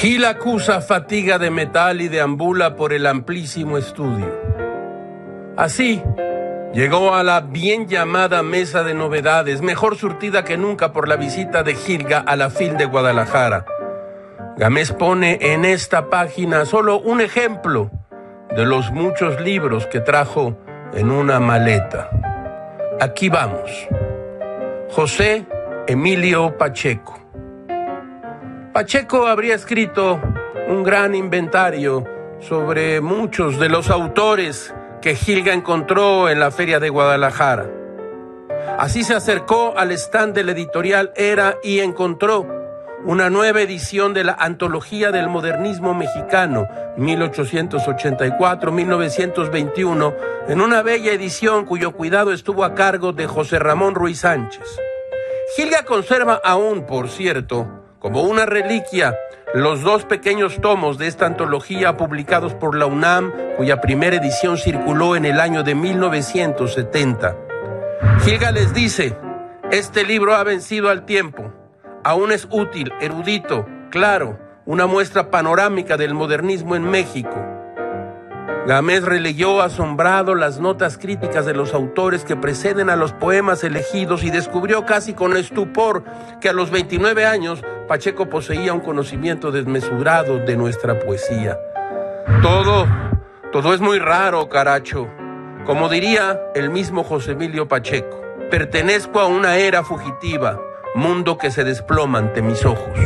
Gil acusa fatiga de metal y deambula por el amplísimo estudio. Así, llegó a la bien llamada mesa de novedades, mejor surtida que nunca por la visita de Gilga a la FIL de Guadalajara. Gamés pone en esta página solo un ejemplo de los muchos libros que trajo en una maleta. Aquí vamos. José Emilio Pacheco. Pacheco habría escrito un gran inventario sobre muchos de los autores que Gilga encontró en la Feria de Guadalajara. Así se acercó al stand del editorial Era y encontró una nueva edición de la Antología del Modernismo Mexicano, 1884-1921, en una bella edición cuyo cuidado estuvo a cargo de José Ramón Ruiz Sánchez. Gilga conserva aún, por cierto, como una reliquia los dos pequeños tomos de esta antología publicados por la UNAM, cuya primera edición circuló en el año de 1970. Gilga les dice, este libro ha vencido al tiempo, aún es útil, erudito, claro, una muestra panorámica del modernismo en México. Gámez releyó asombrado las notas críticas de los autores que preceden a los poemas elegidos y descubrió casi con estupor que a los 29 años Pacheco poseía un conocimiento desmesurado de nuestra poesía. Todo, todo es muy raro, caracho. Como diría el mismo José Emilio Pacheco, pertenezco a una era fugitiva, mundo que se desploma ante mis ojos.